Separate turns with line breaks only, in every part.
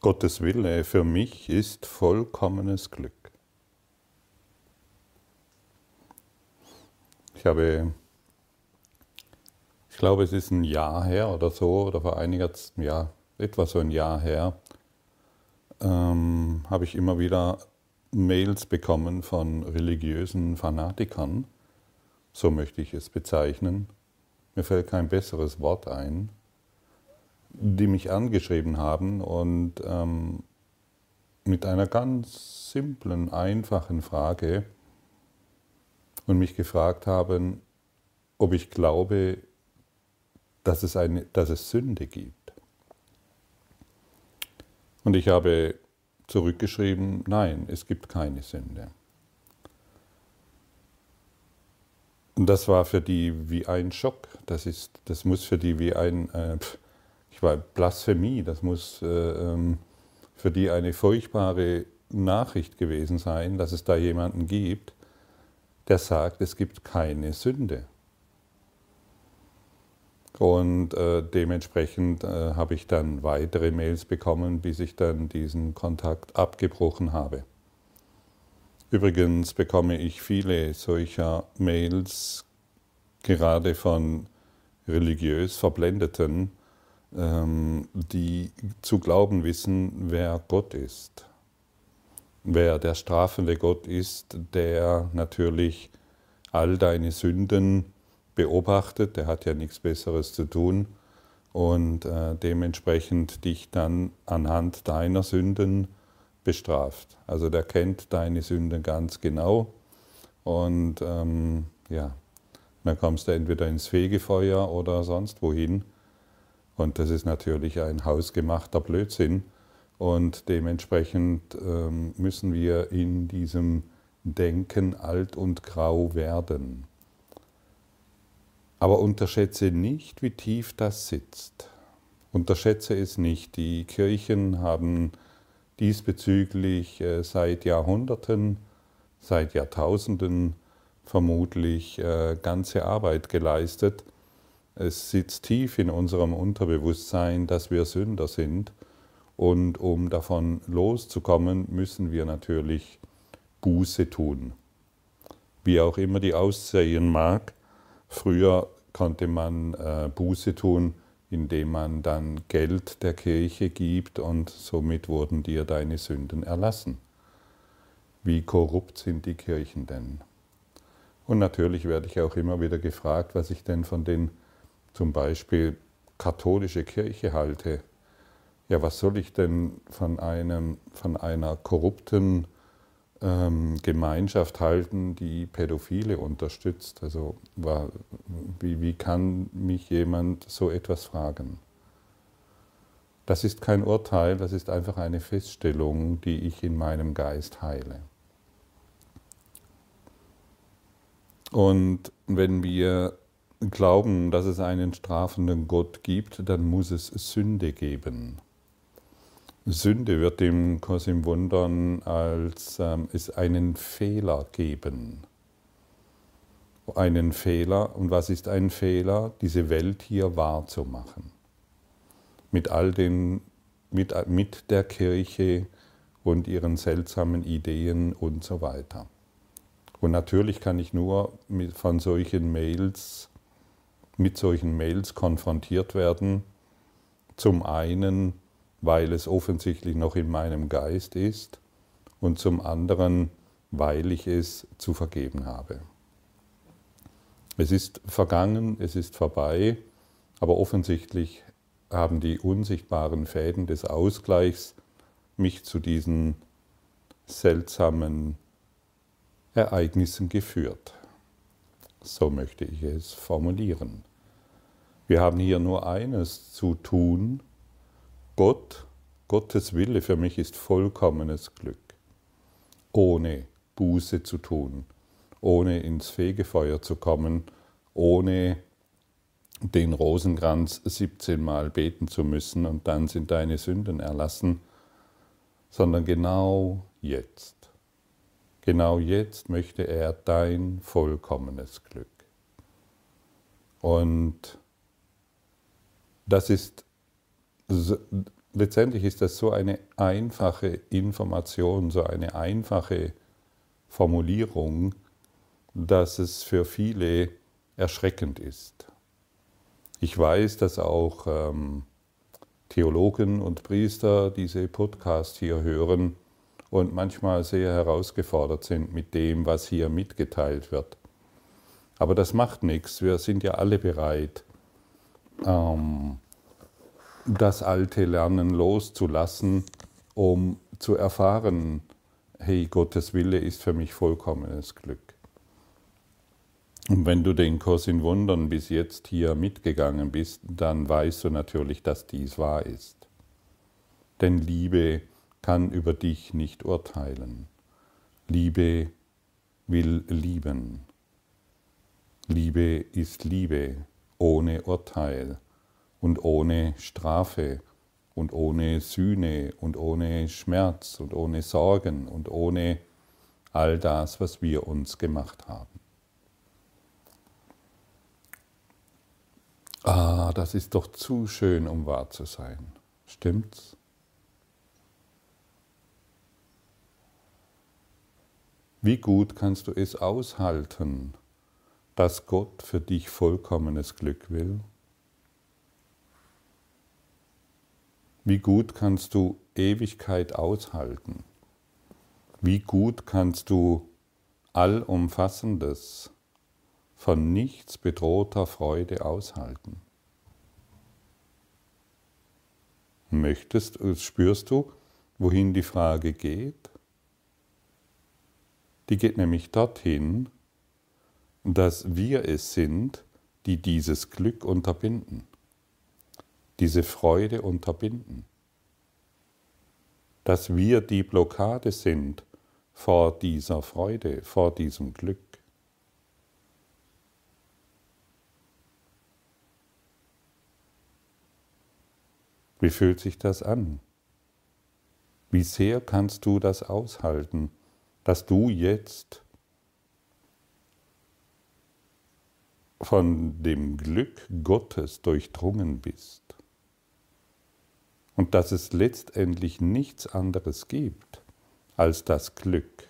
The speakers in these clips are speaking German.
Gottes Wille für mich ist vollkommenes Glück. Ich habe, ich glaube, es ist ein Jahr her oder so, oder vor einiger, ja, etwa so ein Jahr her, ähm, habe ich immer wieder Mails bekommen von religiösen Fanatikern, so möchte ich es bezeichnen. Mir fällt kein besseres Wort ein die mich angeschrieben haben und ähm, mit einer ganz simplen, einfachen Frage und mich gefragt haben, ob ich glaube, dass es, eine, dass es Sünde gibt. Und ich habe zurückgeschrieben, nein, es gibt keine Sünde. Und das war für die wie ein Schock. Das, ist, das muss für die wie ein, äh, ich war Blasphemie, das muss äh, ähm, für die eine furchtbare Nachricht gewesen sein, dass es da jemanden gibt, der sagt, es gibt keine Sünde. Und äh, dementsprechend äh, habe ich dann weitere Mails bekommen, bis ich dann diesen Kontakt abgebrochen habe. Übrigens bekomme ich viele solcher Mails gerade von religiös Verblendeten, die zu glauben wissen, wer Gott ist. Wer der strafende Gott ist, der natürlich all deine Sünden beobachtet, der hat ja nichts Besseres zu tun und äh, dementsprechend dich dann anhand deiner Sünden bestraft. Also der kennt deine Sünden ganz genau und ähm, ja, dann kommst du entweder ins Fegefeuer oder sonst wohin und das ist natürlich ein hausgemachter Blödsinn. Und dementsprechend ähm, müssen wir in diesem Denken alt und grau werden. Aber unterschätze nicht, wie tief das sitzt. Unterschätze es nicht. Die Kirchen haben diesbezüglich äh, seit Jahrhunderten, seit Jahrtausenden vermutlich äh, ganze Arbeit geleistet es sitzt tief in unserem Unterbewusstsein, dass wir Sünder sind. Und um davon loszukommen, müssen wir natürlich Buße tun. Wie auch immer die aussehen mag, früher konnte man äh, Buße tun, indem man dann Geld der Kirche gibt und somit wurden dir deine Sünden erlassen. Wie korrupt sind die Kirchen denn? Und natürlich werde ich auch immer wieder gefragt, was ich denn von den zum Beispiel katholische Kirche halte, ja, was soll ich denn von, einem, von einer korrupten ähm, Gemeinschaft halten, die Pädophile unterstützt? Also war, wie, wie kann mich jemand so etwas fragen? Das ist kein Urteil, das ist einfach eine Feststellung, die ich in meinem Geist heile. Und wenn wir glauben, dass es einen strafenden Gott gibt, dann muss es Sünde geben. Sünde wird dem Kosim wundern, als ähm, es einen Fehler geben. Einen Fehler. Und was ist ein Fehler? Diese Welt hier wahrzumachen. Mit all den, mit, mit der Kirche und ihren seltsamen Ideen und so weiter. Und natürlich kann ich nur von solchen Mails mit solchen Mails konfrontiert werden. Zum einen, weil es offensichtlich noch in meinem Geist ist und zum anderen, weil ich es zu vergeben habe. Es ist vergangen, es ist vorbei, aber offensichtlich haben die unsichtbaren Fäden des Ausgleichs mich zu diesen seltsamen Ereignissen geführt. So möchte ich es formulieren. Wir haben hier nur eines zu tun. Gott, Gottes Wille für mich ist vollkommenes Glück. Ohne Buße zu tun, ohne ins Fegefeuer zu kommen, ohne den Rosenkranz 17 Mal beten zu müssen und dann sind deine Sünden erlassen, sondern genau jetzt. Genau jetzt möchte er dein vollkommenes Glück. Und das ist letztendlich ist das so eine einfache Information, so eine einfache Formulierung, dass es für viele erschreckend ist. Ich weiß, dass auch ähm, Theologen und Priester diese Podcast hier hören und manchmal sehr herausgefordert sind mit dem, was hier mitgeteilt wird. Aber das macht nichts, wir sind ja alle bereit, ähm, das alte Lernen loszulassen, um zu erfahren, hey, Gottes Wille ist für mich vollkommenes Glück. Und wenn du den Kurs in Wundern bis jetzt hier mitgegangen bist, dann weißt du natürlich, dass dies wahr ist. Denn Liebe kann über dich nicht urteilen. Liebe will lieben. Liebe ist Liebe ohne Urteil und ohne Strafe und ohne Sühne und ohne Schmerz und ohne Sorgen und ohne all das, was wir uns gemacht haben. Ah, das ist doch zu schön, um wahr zu sein. Stimmt's? Wie gut kannst du es aushalten, dass Gott für dich vollkommenes Glück will? Wie gut kannst du Ewigkeit aushalten? Wie gut kannst du allumfassendes, von nichts bedrohter Freude aushalten? Möchtest, spürst du, wohin die Frage geht? Die geht nämlich dorthin, dass wir es sind, die dieses Glück unterbinden diese Freude unterbinden. Dass wir die Blockade sind vor dieser Freude, vor diesem Glück. Wie fühlt sich das an? Wie sehr kannst du das aushalten, dass du jetzt von dem Glück Gottes durchdrungen bist? und dass es letztendlich nichts anderes gibt als das Glück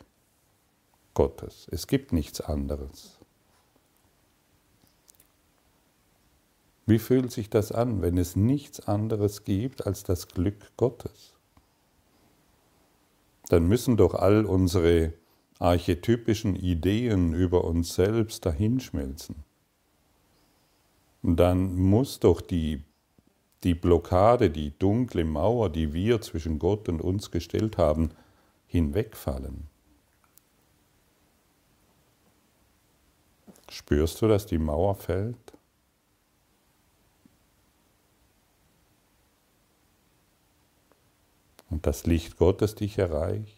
Gottes. Es gibt nichts anderes. Wie fühlt sich das an, wenn es nichts anderes gibt als das Glück Gottes? Dann müssen doch all unsere archetypischen Ideen über uns selbst dahinschmelzen. Dann muss doch die die Blockade, die dunkle Mauer, die wir zwischen Gott und uns gestellt haben, hinwegfallen. Spürst du, dass die Mauer fällt? Und das Licht Gottes dich erreicht?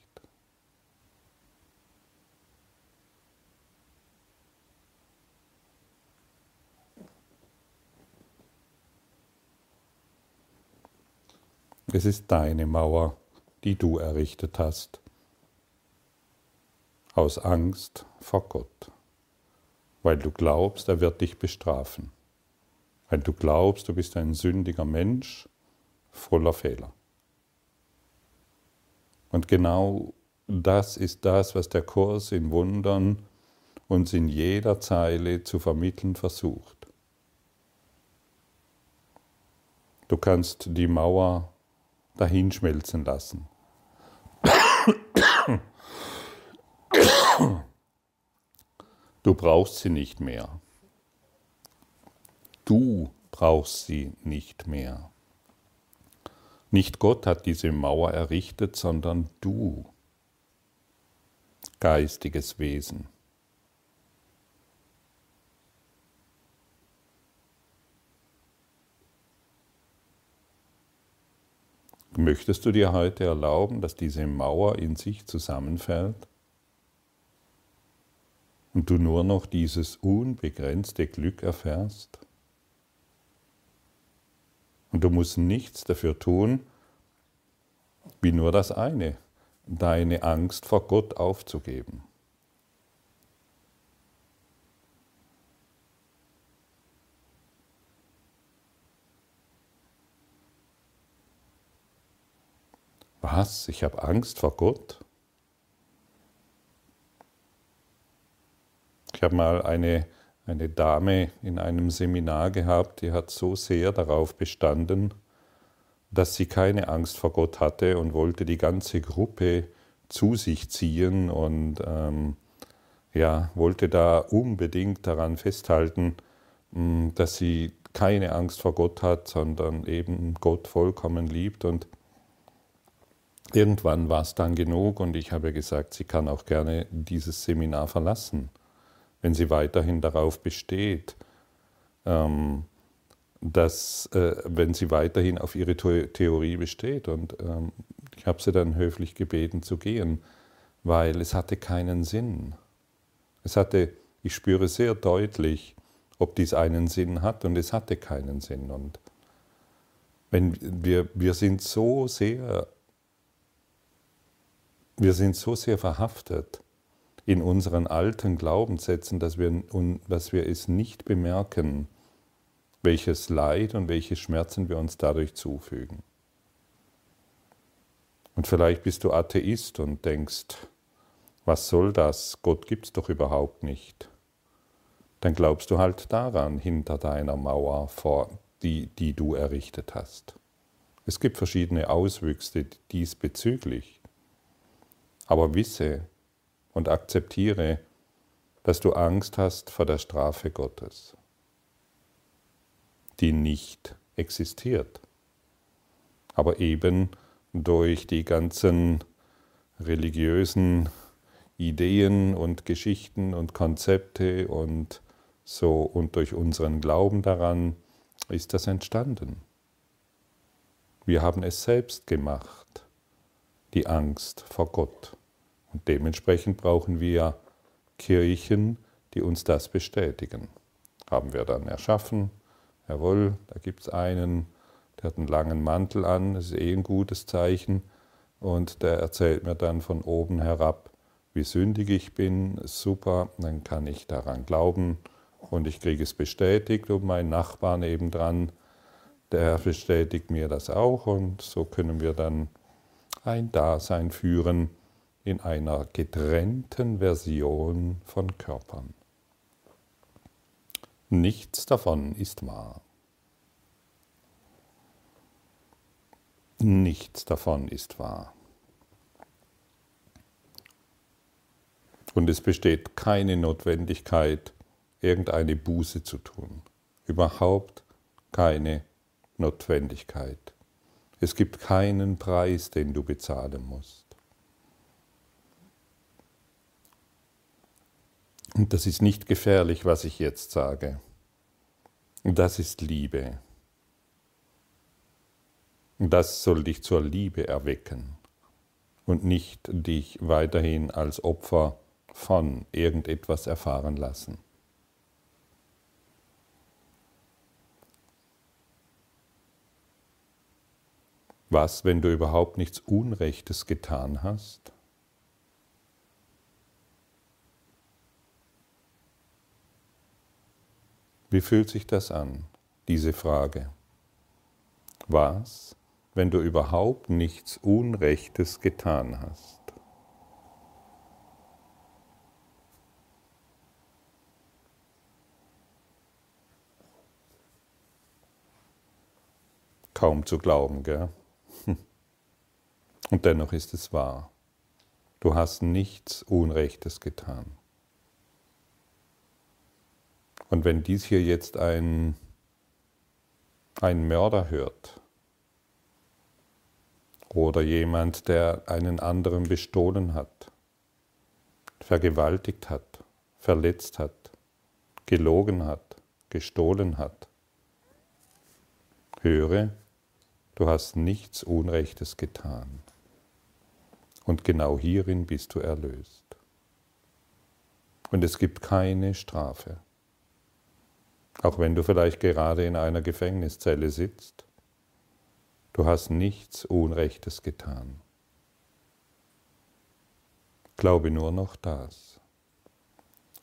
Es ist deine Mauer, die du errichtet hast, aus Angst vor Gott, weil du glaubst, er wird dich bestrafen, weil du glaubst, du bist ein sündiger Mensch voller Fehler. Und genau das ist das, was der Kurs in Wundern uns in jeder Zeile zu vermitteln versucht. Du kannst die Mauer dahinschmelzen lassen. Du brauchst sie nicht mehr. Du brauchst sie nicht mehr. Nicht Gott hat diese Mauer errichtet, sondern du, geistiges Wesen. Möchtest du dir heute erlauben, dass diese Mauer in sich zusammenfällt und du nur noch dieses unbegrenzte Glück erfährst? Und du musst nichts dafür tun, wie nur das eine, deine Angst vor Gott aufzugeben. Was? Ich habe Angst vor Gott? Ich habe mal eine, eine Dame in einem Seminar gehabt, die hat so sehr darauf bestanden, dass sie keine Angst vor Gott hatte und wollte die ganze Gruppe zu sich ziehen und ähm, ja, wollte da unbedingt daran festhalten, mm, dass sie keine Angst vor Gott hat, sondern eben Gott vollkommen liebt. Und irgendwann war es dann genug und ich habe gesagt, sie kann auch gerne dieses Seminar verlassen, wenn sie weiterhin darauf besteht, ähm, dass, äh, wenn sie weiterhin auf ihre Theorie besteht. Und ähm, ich habe sie dann höflich gebeten zu gehen, weil es hatte keinen Sinn. Es hatte, ich spüre sehr deutlich, ob dies einen Sinn hat und es hatte keinen Sinn. Und wenn wir, wir sind so sehr, wir sind so sehr verhaftet in unseren alten Glaubenssätzen, dass wir, dass wir es nicht bemerken, welches Leid und welche Schmerzen wir uns dadurch zufügen. Und vielleicht bist du Atheist und denkst, was soll das? Gott gibt es doch überhaupt nicht. Dann glaubst du halt daran hinter deiner Mauer, vor, die, die du errichtet hast. Es gibt verschiedene Auswüchse diesbezüglich. Aber wisse und akzeptiere, dass du Angst hast vor der Strafe Gottes die nicht existiert. Aber eben durch die ganzen religiösen Ideen und Geschichten und Konzepte und so und durch unseren Glauben daran ist das entstanden. Wir haben es selbst gemacht, die Angst vor Gott. Und dementsprechend brauchen wir Kirchen, die uns das bestätigen. Haben wir dann erschaffen, jawohl, da gibt es einen, der hat einen langen Mantel an, das ist eh ein gutes Zeichen. Und der erzählt mir dann von oben herab, wie sündig ich bin, super, dann kann ich daran glauben und ich kriege es bestätigt und mein Nachbar nebendran, der bestätigt mir das auch und so können wir dann ein Dasein führen in einer getrennten Version von Körpern. Nichts davon ist wahr. Nichts davon ist wahr. Und es besteht keine Notwendigkeit, irgendeine Buße zu tun. Überhaupt keine Notwendigkeit. Es gibt keinen Preis, den du bezahlen musst. Und das ist nicht gefährlich, was ich jetzt sage. Das ist Liebe. Das soll dich zur Liebe erwecken und nicht dich weiterhin als Opfer von irgendetwas erfahren lassen. Was, wenn du überhaupt nichts Unrechtes getan hast? Wie fühlt sich das an, diese Frage? Was, wenn du überhaupt nichts Unrechtes getan hast? Kaum zu glauben, gell? Und dennoch ist es wahr. Du hast nichts Unrechtes getan. Und wenn dies hier jetzt ein, ein Mörder hört oder jemand, der einen anderen bestohlen hat, vergewaltigt hat, verletzt hat, gelogen hat, gestohlen hat, höre, du hast nichts Unrechtes getan. Und genau hierin bist du erlöst. Und es gibt keine Strafe. Auch wenn du vielleicht gerade in einer Gefängniszelle sitzt, du hast nichts Unrechtes getan. Glaube nur noch das.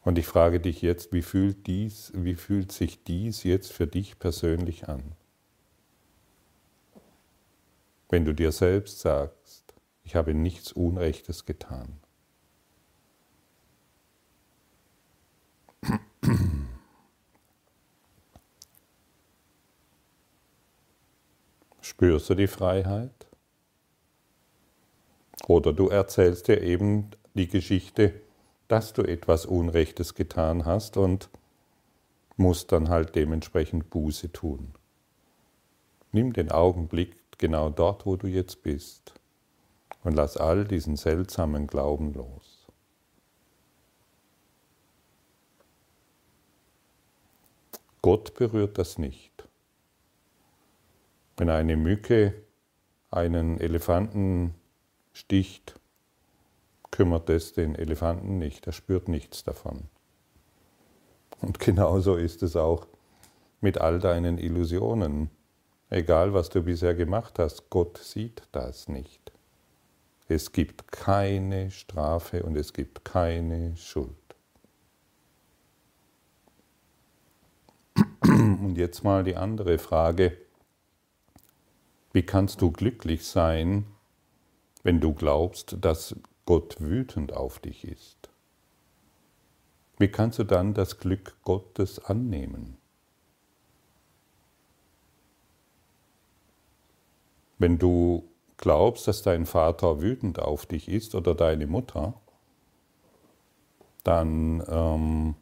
Und ich frage dich jetzt, wie fühlt, dies, wie fühlt sich dies jetzt für dich persönlich an? Wenn du dir selbst sagst, Ich habe nichts Unrechtes getan. Spürst du die Freiheit? Oder du erzählst dir eben die Geschichte, dass du etwas Unrechtes getan hast und musst dann halt dementsprechend Buße tun. Nimm den Augenblick genau dort, wo du jetzt bist und lass all diesen seltsamen Glauben los. Gott berührt das nicht. Wenn eine Mücke einen Elefanten sticht, kümmert es den Elefanten nicht, er spürt nichts davon. Und genauso ist es auch mit all deinen Illusionen. Egal, was du bisher gemacht hast, Gott sieht das nicht. Es gibt keine Strafe und es gibt keine Schuld. Und jetzt mal die andere Frage. Wie kannst du glücklich sein, wenn du glaubst, dass Gott wütend auf dich ist? Wie kannst du dann das Glück Gottes annehmen? Wenn du glaubst, dass dein Vater wütend auf dich ist oder deine Mutter, dann ähm,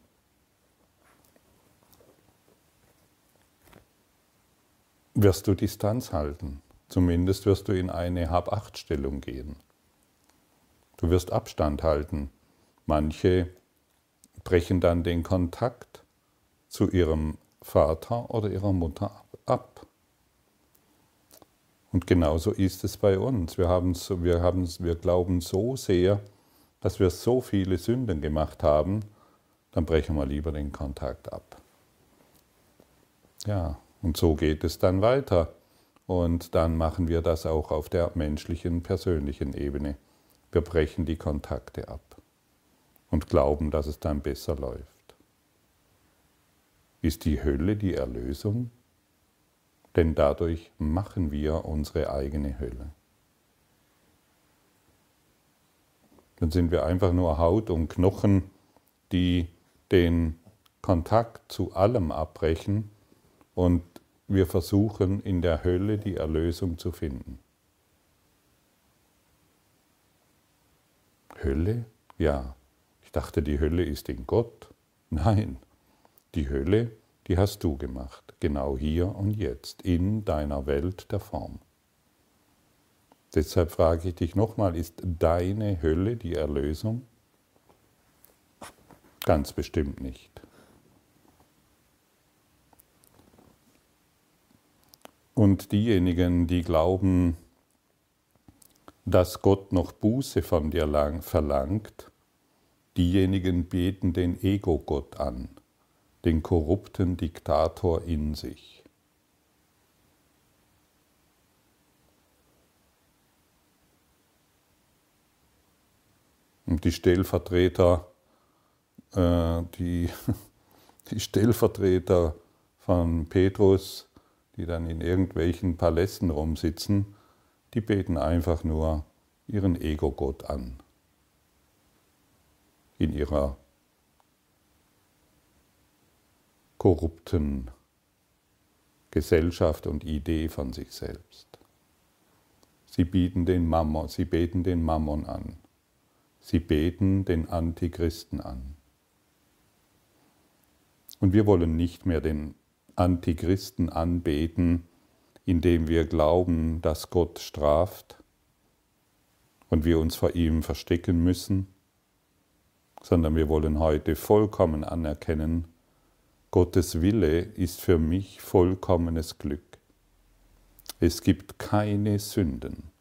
wirst du Distanz halten. Zumindest wirst du in eine Hab-Acht-Stellung gehen. Du wirst Abstand halten. Manche brechen dann den Kontakt zu ihrem Vater oder ihrer Mutter ab. Und genauso ist es bei uns. Wir, haben, wir, haben, wir glauben so sehr, dass wir so viele Sünden gemacht haben, dann brechen wir lieber den Kontakt ab. Ja, und so geht es dann weiter. Und dann machen wir das auch auf der menschlichen, persönlichen Ebene. Wir brechen die Kontakte ab und glauben, dass es dann besser läuft. Ist die Hölle die Erlösung? Denn dadurch machen wir unsere eigene Hölle. Dann sind wir einfach nur Haut und Knochen, die den Kontakt zu allem abbrechen und wir versuchen in der Hölle die Erlösung zu finden. Hölle? Ja. Ich dachte, die Hölle ist in Gott. Nein, die Hölle, die hast du gemacht, genau hier und jetzt, in deiner Welt der Form. Deshalb frage ich dich nochmal, ist deine Hölle die Erlösung? Ganz bestimmt nicht. Und diejenigen, die glauben, dass Gott noch Buße von dir verlangt, diejenigen beten den Ego-Gott an, den korrupten Diktator in sich. Und die Stellvertreter, äh, die, die Stellvertreter von Petrus, die dann in irgendwelchen Palästen rumsitzen, die beten einfach nur ihren Ego-Gott an. In ihrer korrupten Gesellschaft und Idee von sich selbst. Sie bieten den Mammon, sie beten den Mammon an. Sie beten den Antichristen an. Und wir wollen nicht mehr den Antichristen anbeten, indem wir glauben, dass Gott straft und wir uns vor ihm verstecken müssen, sondern wir wollen heute vollkommen anerkennen, Gottes Wille ist für mich vollkommenes Glück. Es gibt keine Sünden.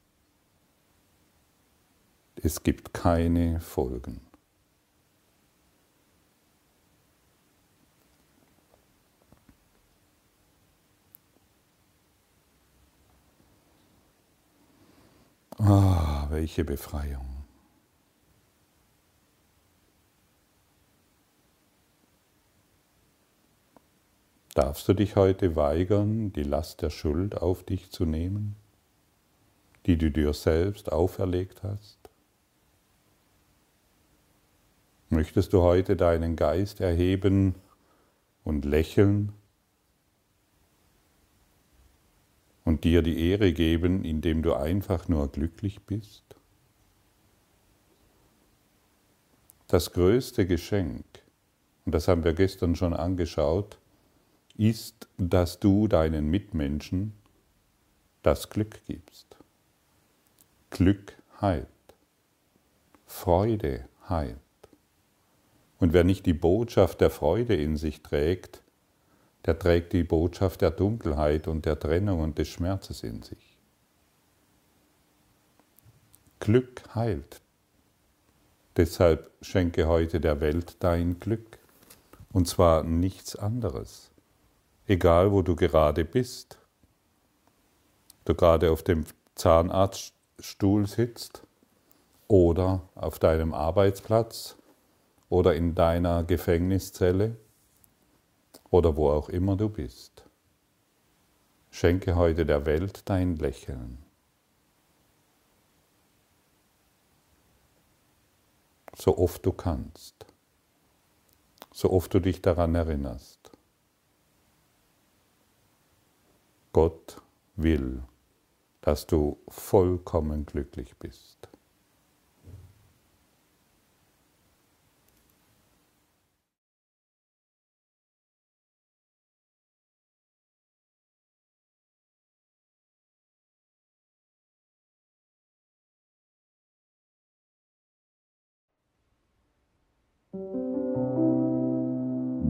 Es gibt keine Folgen. Ah, welche Befreiung. Darfst du dich heute weigern, die Last der Schuld auf dich zu nehmen? die du dir selbst auferlegt hast? Möchtest du heute deinen Geist erheben und lächeln und dir die Ehre geben, indem du einfach nur glücklich bist? Das größte Geschenk, und das haben wir gestern schon angeschaut, ist, dass du deinen Mitmenschen das Glück gibst. Glück heilt. Freude heilt. Und wer nicht die Botschaft der Freude in sich trägt, der trägt die Botschaft der Dunkelheit und der Trennung und des Schmerzes in sich. Glück heilt. Deshalb schenke heute der Welt dein Glück. Und zwar nichts anderes. Egal, wo du gerade bist. Du gerade auf dem Zahnarztstuhl sitzt oder auf deinem Arbeitsplatz oder in deiner Gefängniszelle oder wo auch immer du bist. Schenke heute der Welt dein Lächeln. So oft du kannst, so oft du dich daran erinnerst. Gott will, dass du vollkommen glücklich bist.